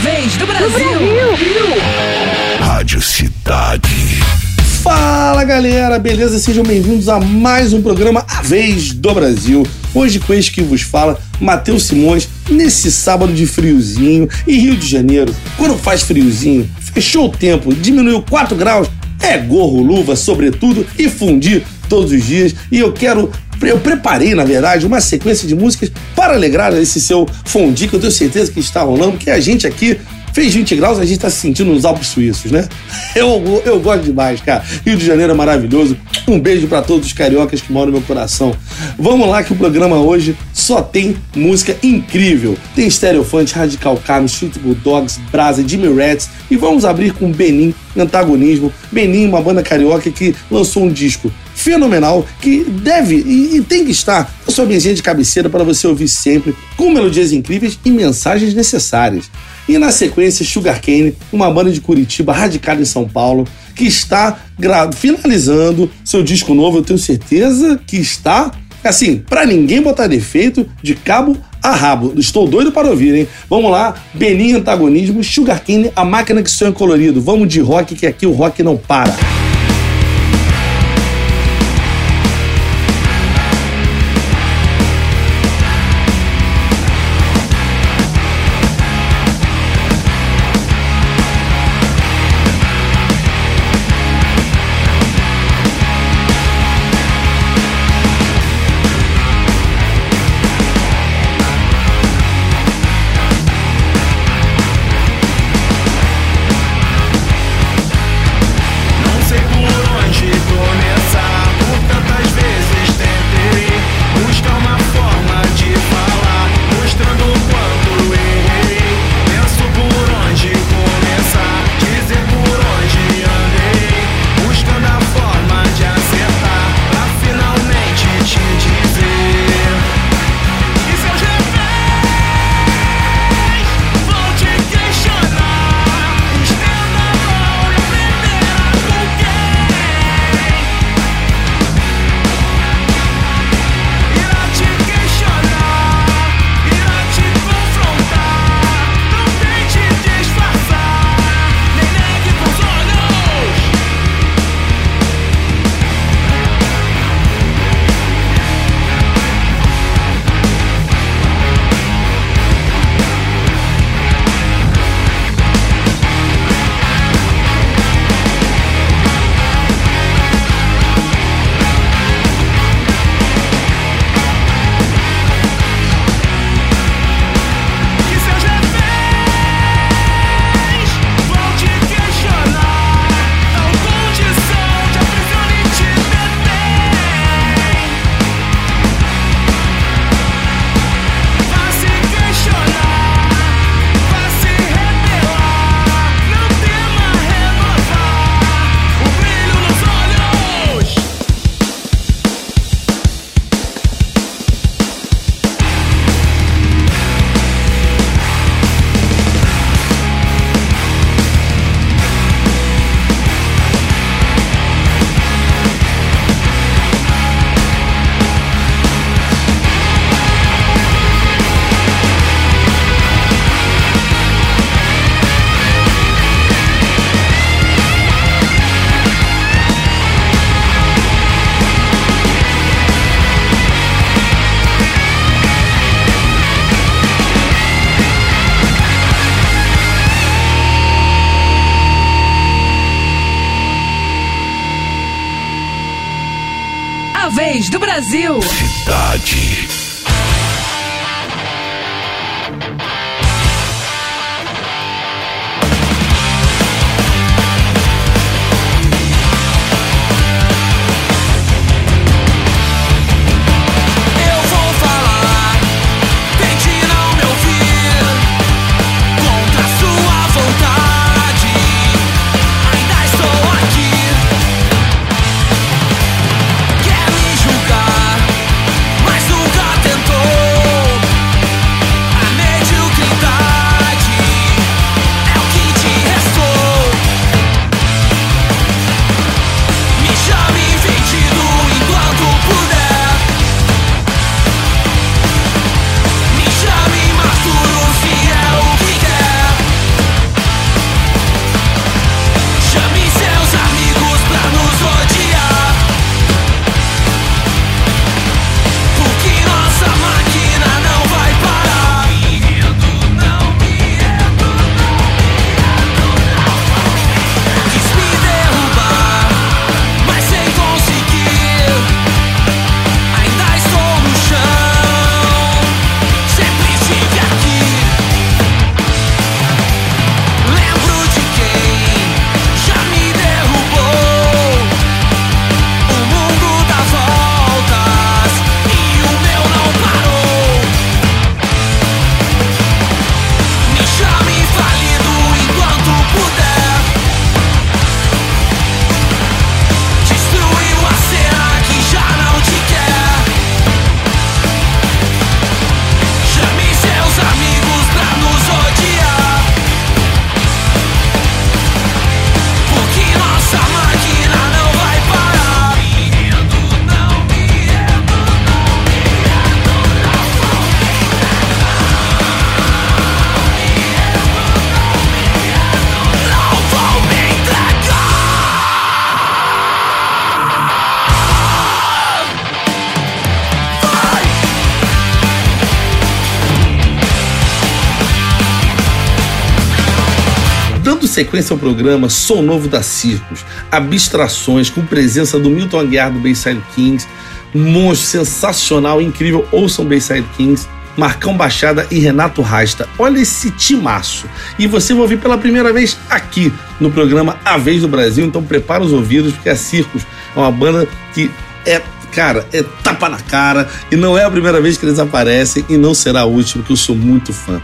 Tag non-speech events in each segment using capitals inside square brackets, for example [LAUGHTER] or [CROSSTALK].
vez do Brasil. Brasil. Rádio Cidade. Fala galera, beleza? Sejam bem-vindos a mais um programa A Vez do Brasil. Hoje com este que vos fala, Matheus Simões, nesse sábado de friozinho e Rio de Janeiro. Quando faz friozinho, fechou o tempo, diminuiu 4 graus, é gorro, luva, sobretudo e fundir todos os dias. E eu quero eu preparei, na verdade, uma sequência de músicas para alegrar esse seu fundi que eu tenho certeza que está rolando, porque a gente aqui Fez 20 graus, a gente tá se sentindo nos Alpes Suíços, né? [LAUGHS] Eu, eu gosto demais, cara. Rio de Janeiro é maravilhoso. Um beijo para todos os cariocas que moram no meu coração. Vamos lá que o programa hoje só tem música incrível. Tem Stereofante, Radical Carmen, Street Bulldogs, Brasa, Jimmy Rats e vamos abrir com Benin, Antagonismo. Benin, uma banda carioca que lançou um disco fenomenal que deve e, e tem que estar na sua mesinha de cabeceira para você ouvir sempre, com melodias incríveis e mensagens necessárias. E na sequência, Sugarcane, uma banda de Curitiba radicada em São Paulo, que está finalizando seu disco novo. Eu tenho certeza que está, assim, para ninguém botar defeito, de cabo a rabo. Estou doido para ouvir, hein? Vamos lá, Benin Antagonismo, Sugarcane, a máquina que sonha colorido. Vamos de rock, que aqui o rock não para. Sequência ao programa Sou Novo da Circos, Abstrações, com presença do Milton Aguiar do Bayside Kings, monstro sensacional, incrível, ouçam Bayside Kings, Marcão Baixada e Renato Rasta. Olha esse timaço. E você vai ouvir pela primeira vez aqui no programa A Vez do Brasil, então prepara os ouvidos, porque a Circos é uma banda que é cara, é tapa na cara e não é a primeira vez que eles aparecem e não será a última, que eu sou muito fã.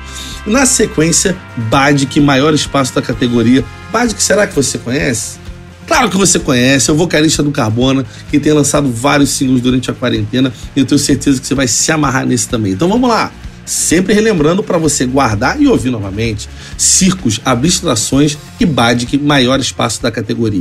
Na sequência, Badic, maior espaço da categoria. Badic, será que você conhece? Claro que você conhece, é o vocalista do Carbona, que tem lançado vários singles durante a quarentena e eu tenho certeza que você vai se amarrar nesse também. Então vamos lá! Sempre relembrando para você guardar e ouvir novamente Circos, Abstrações e Badic, maior espaço da categoria.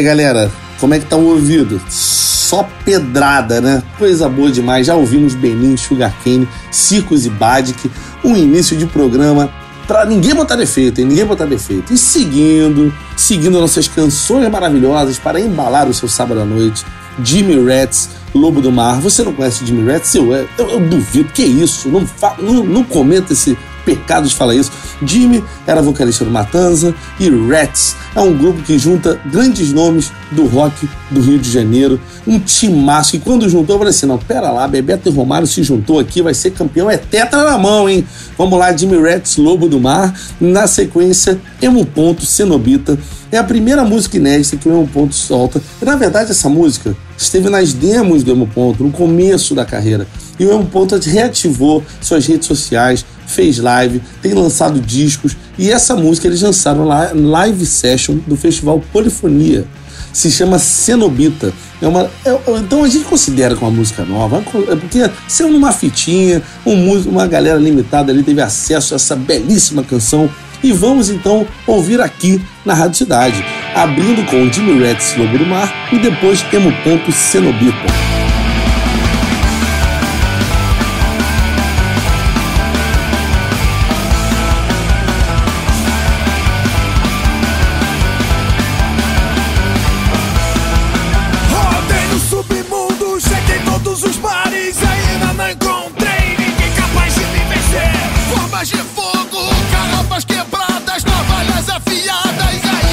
aí, galera, como é que tá o ouvido? Só pedrada, né? Coisa boa demais. Já ouvimos Benin, Sugarcane, Circos e Badic. Um início de programa para ninguém botar defeito, hein? Ninguém botar defeito. E seguindo, seguindo nossas canções maravilhosas para embalar o seu sábado à noite, Jimmy Rats, Lobo do Mar. Você não conhece Jimmy Rats? Eu, eu, eu duvido. Que isso? Não, não, não comenta esse pecado de falar isso. Jimmy era vocalista do Matanza e Rats é um grupo que junta grandes nomes do rock do Rio de Janeiro. Um timaço. E quando juntou, eu falei assim: não, pera lá, Bebeto e Romário se juntou aqui, vai ser campeão. É tetra na mão, hein? Vamos lá, Jimmy Rats, Lobo do Mar. Na sequência, Emo Ponto, Cenobita. É a primeira música inédita que o Emo Ponto solta. E, na verdade, essa música esteve nas demos do Emo Ponto, no começo da carreira. E o Emo Ponto reativou suas redes sociais, fez live, tem lançado discos. E essa música eles lançaram lá live session do festival Polifonia. Se chama Cenobita. É uma, é, então a gente considera como uma música nova, é porque saiu numa fitinha, um, uma galera limitada ali teve acesso a essa belíssima canção e vamos então ouvir aqui na Rádio Cidade, abrindo com Jimmy Rats Lobo do Mar e depois Emo Ponto Cenobita. Carrabas quebradas, navalhas afiadas. Aí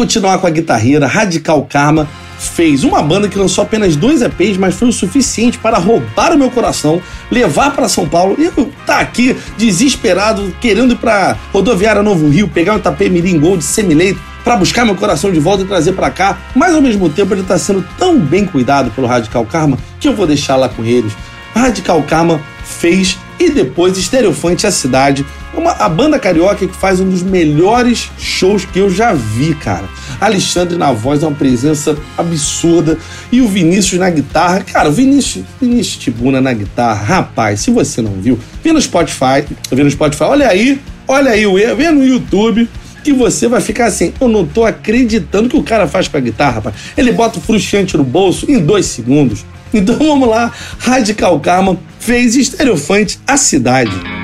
continuar com a guitarreira Radical Karma. Fez uma banda que lançou apenas dois EPs, mas foi o suficiente para roubar o meu coração, levar para São Paulo e eu tá aqui desesperado, querendo ir para rodoviária Novo Rio, pegar um Itapemirim Gold semileito para buscar meu coração de volta e trazer para cá, mas ao mesmo tempo ele está sendo tão bem cuidado pelo Radical Karma que eu vou deixar lá com eles. Radical Karma fez e depois Estereofante a Cidade, uma, a banda carioca que faz um dos melhores shows que eu já vi, cara. Alexandre na voz é uma presença absurda e o Vinícius na guitarra, cara, o Vinícius, Vinícius Tibuna na guitarra, rapaz, se você não viu, vê no Spotify, vê no Spotify, olha aí, olha aí, vê no YouTube, que você vai ficar assim, eu não tô acreditando que o cara faz com a guitarra, rapaz. Ele bota o frustrante no bolso em dois segundos. Então vamos lá, Radical Karma fez Estereofante a cidade.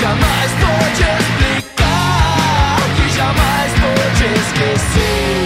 Jamais pôde explicar, que jamais pôde esquecer.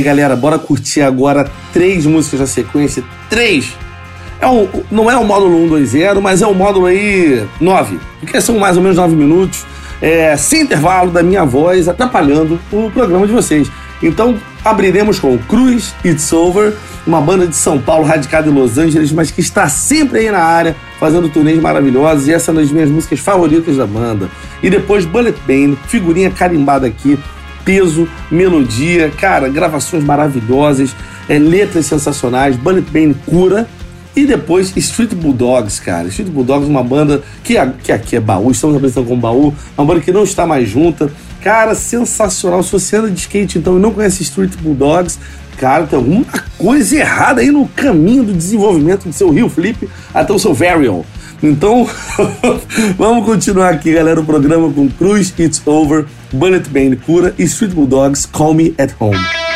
Aí, galera, bora curtir agora três músicas na sequência. Três! É um, não é o módulo 120, mas é o módulo aí 9. Porque são mais ou menos 9 minutos, é, sem intervalo da minha voz, atrapalhando o programa de vocês. Então, abriremos com Cruz It's Over, uma banda de São Paulo radicada em Los Angeles, mas que está sempre aí na área, fazendo turnês maravilhosos, e essa é uma das minhas músicas favoritas da banda. E depois Bullet Band, figurinha carimbada aqui, peso, melodia, cara, gravações maravilhosas, é, letras sensacionais, Bullet Band cura. E depois Street Bulldogs, cara. Street Bulldogs, uma banda que, que aqui é baú, estamos apresentando como baú, uma banda que não está mais junta. Cara, sensacional. Se você anda de skate então e não conhece Street Bulldogs, cara, tem alguma coisa errada aí no caminho do desenvolvimento do seu Rio Flip até o seu Varial. Então, [LAUGHS] vamos continuar aqui, galera, o programa com Cruz It's Over, Bullet Band Cura e Street Bulldogs Call Me At Home.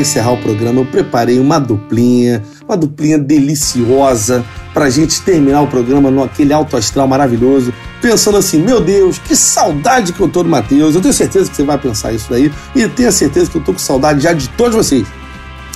Encerrar o programa, eu preparei uma duplinha, uma duplinha deliciosa pra gente terminar o programa naquele alto astral maravilhoso, pensando assim, meu Deus, que saudade que eu tô do Matheus. Eu tenho certeza que você vai pensar isso daí e tenho certeza que eu tô com saudade já de todos vocês.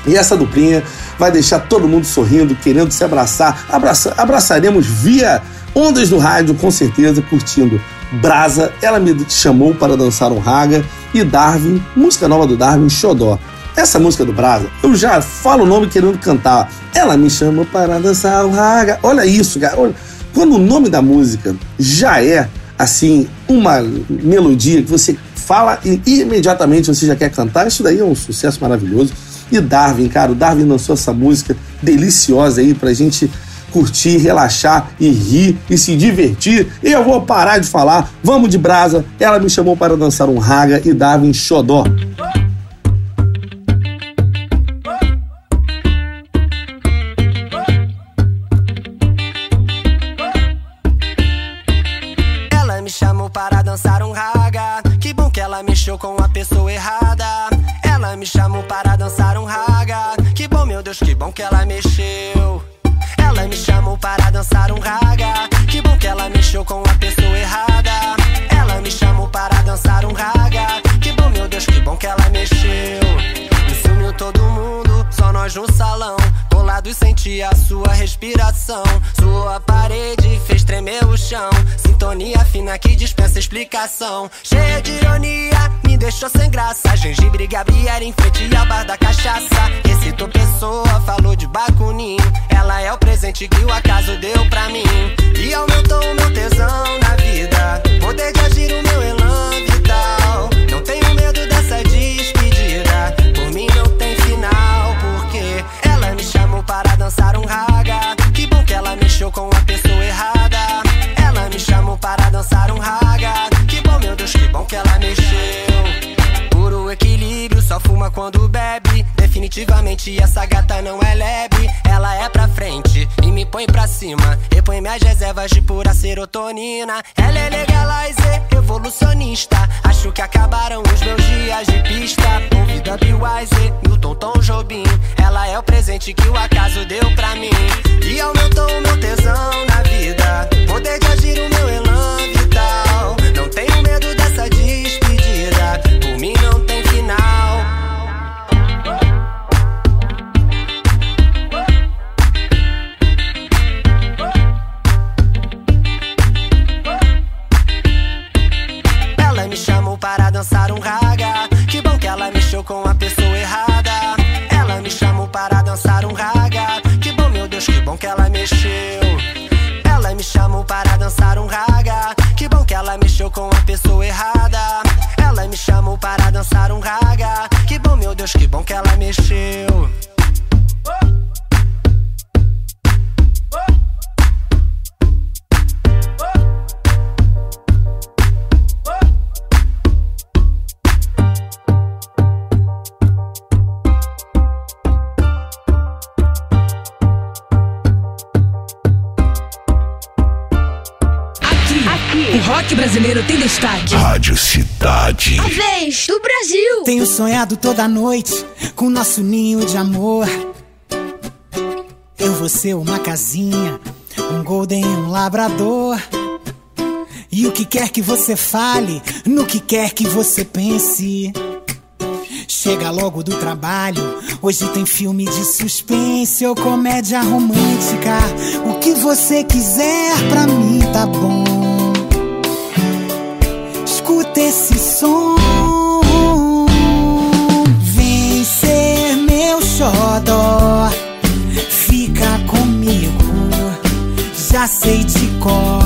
E essa duplinha vai deixar todo mundo sorrindo, querendo se abraçar. Abraça, abraçaremos via ondas do rádio, com certeza, curtindo Brasa. Ela me chamou para dançar um raga. E Darwin, música nova do Darwin, Xodó. Essa música do Brasa, eu já falo o nome querendo cantar. Ela me chamou para dançar um raga. Olha isso, cara. Olha. Quando o nome da música já é, assim, uma melodia que você fala e imediatamente você já quer cantar, isso daí é um sucesso maravilhoso. E Darwin, cara, o Darwin lançou essa música deliciosa aí pra gente curtir, relaxar e rir e se divertir. E eu vou parar de falar, vamos de brasa. Ela me chamou para dançar um raga e Darwin xodó. Deus, que bom que ela mexeu. Ela me chamou para dançar um raga. Que bom que ela mexeu com a pessoa errada. Ela me chamou para dançar um raga. Que bom, meu Deus, que bom que ela mexeu. E sumiu todo mundo, só nós no salão. Colado e senti a sua respiração. Sua parede fez tremer o chão. Sintonia fina que dispensa explicação. Cheia de ironia, me deixou sem graça. Gengibre Gabriela em frente ao bar da cachaça. Recitou pessoa, falou de Bakunin. Ela é o presente que o acaso deu pra mim. E aumentou o meu tesão na vida. Poder de agir o meu elan vital. Não tenho medo dessa despedida. Por mim não tem final, porque ela me chamou para dançar um raga. Que bom que ela mexeu com errada. Ela me chamou para dançar um raga. Definitivamente essa gata não é leve. Ela é pra frente e me põe pra cima. Repõe minhas reservas de pura serotonina. Ela é legalizer, evolucionista. Acho que acabaram os meus dias de pista. Ouvida Wise, Milton Tom Jobim. Ela é o presente que o acaso deu pra mim. E aumentou o meu tesão na vida. Poder de agir o meu elan vital. Não tenho medo dessa despedida. Por mim não tem final. Para dançar um raga. Que bom que ela mexeu com a pessoa errada. Ela me chamou para dançar um raga. Que bom, meu Deus, que bom que ela mexeu. Ela me chamou para dançar um raga. Que bom que ela mexeu com a pessoa errada. Ela me chamou para dançar um raga. Que bom, meu Deus, que bom que ela mexeu. Aqui, o rock brasileiro tem destaque. Rádio Cidade. A vez do Brasil. Tenho sonhado toda noite com nosso ninho de amor. Eu vou ser uma casinha, um golden e um labrador. E o que quer que você fale, no que quer que você pense. Chega logo do trabalho, hoje tem filme de suspense ou comédia romântica. O que você quiser pra mim tá bom. Esse som. Vem ser meu xodó. Fica comigo. Já sei de cor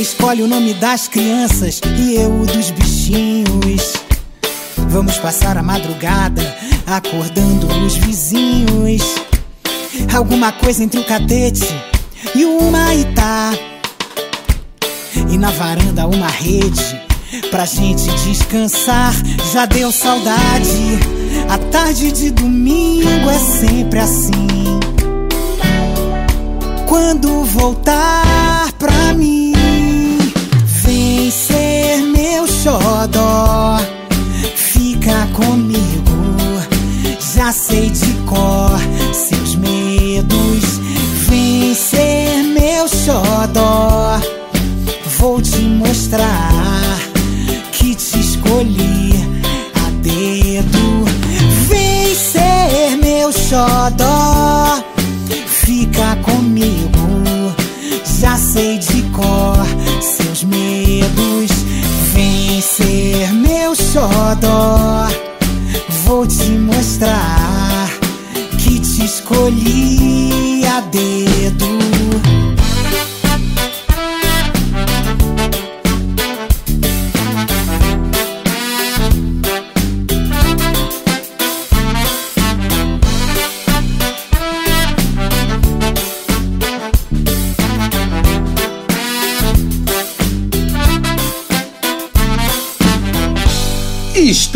escolhe o nome das crianças e eu o dos bichinhos. Vamos passar a madrugada acordando os vizinhos. Alguma coisa entre o catete e o maitá. E na varanda uma rede pra gente descansar. Já deu saudade. A tarde de domingo é sempre assim. Quando voltar pra mim, xodó. Fica comigo, já sei de cor seus medos. Vem ser meu xodó. Vou te mostrar que te escolhi xodó. Vou te mostrar que te escolhi a dedo.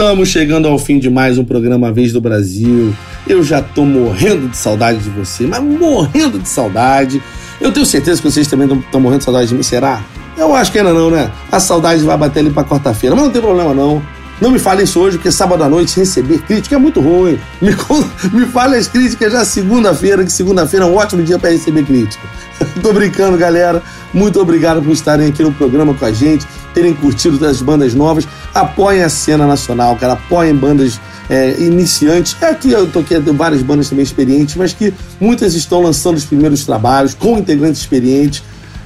Estamos chegando ao fim de mais um programa Vez do Brasil. Eu já tô morrendo de saudade de você, mas morrendo de saudade. Eu tenho certeza que vocês também estão morrendo de saudade de mim, será? Eu acho que ainda não, né? A saudade vai bater ali pra quarta-feira, mas não tem problema não. Não me fale isso hoje, porque sábado à noite receber crítica é muito ruim. Me, [LAUGHS] me fale as críticas já segunda-feira, que segunda-feira é um ótimo dia para receber crítica. [LAUGHS] Tô brincando, galera. Muito obrigado por estarem aqui no programa com a gente, terem curtido as bandas novas. Apoiem a cena nacional, cara. Apoiem bandas é, iniciantes. É Aqui eu toquei várias bandas também experientes, mas que muitas estão lançando os primeiros trabalhos com integrantes experientes.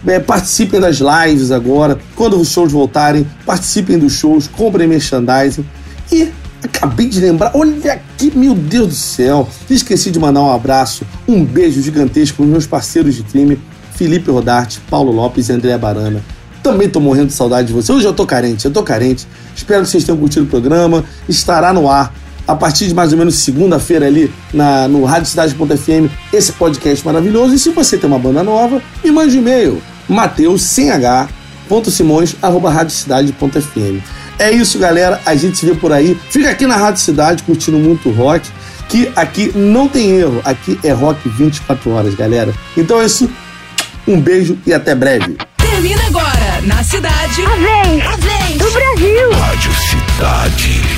É, participem das lives agora. Quando os shows voltarem, participem dos shows, comprem merchandising. E acabei de lembrar, olha aqui, meu Deus do céu. Esqueci de mandar um abraço, um beijo gigantesco para os meus parceiros de crime, Felipe Rodarte, Paulo Lopes e André Barana. Também tô morrendo de saudade de você. Hoje eu tô carente, eu tô carente. Espero que vocês tenham curtido o programa. Estará no ar a partir de mais ou menos segunda-feira ali na, no radiocidade.fm esse podcast maravilhoso. E se você tem uma banda nova, me mande um e-mail. Mateus sem H, ponto Simões, arroba radiocidade.fm. É isso, galera. A gente se vê por aí. Fica aqui na Rádio Cidade curtindo muito rock. Que aqui não tem erro. Aqui é rock 24 horas, galera. Então é isso. Um beijo e até breve. Na cidade. A vez do Brasil. Rádio Cidade.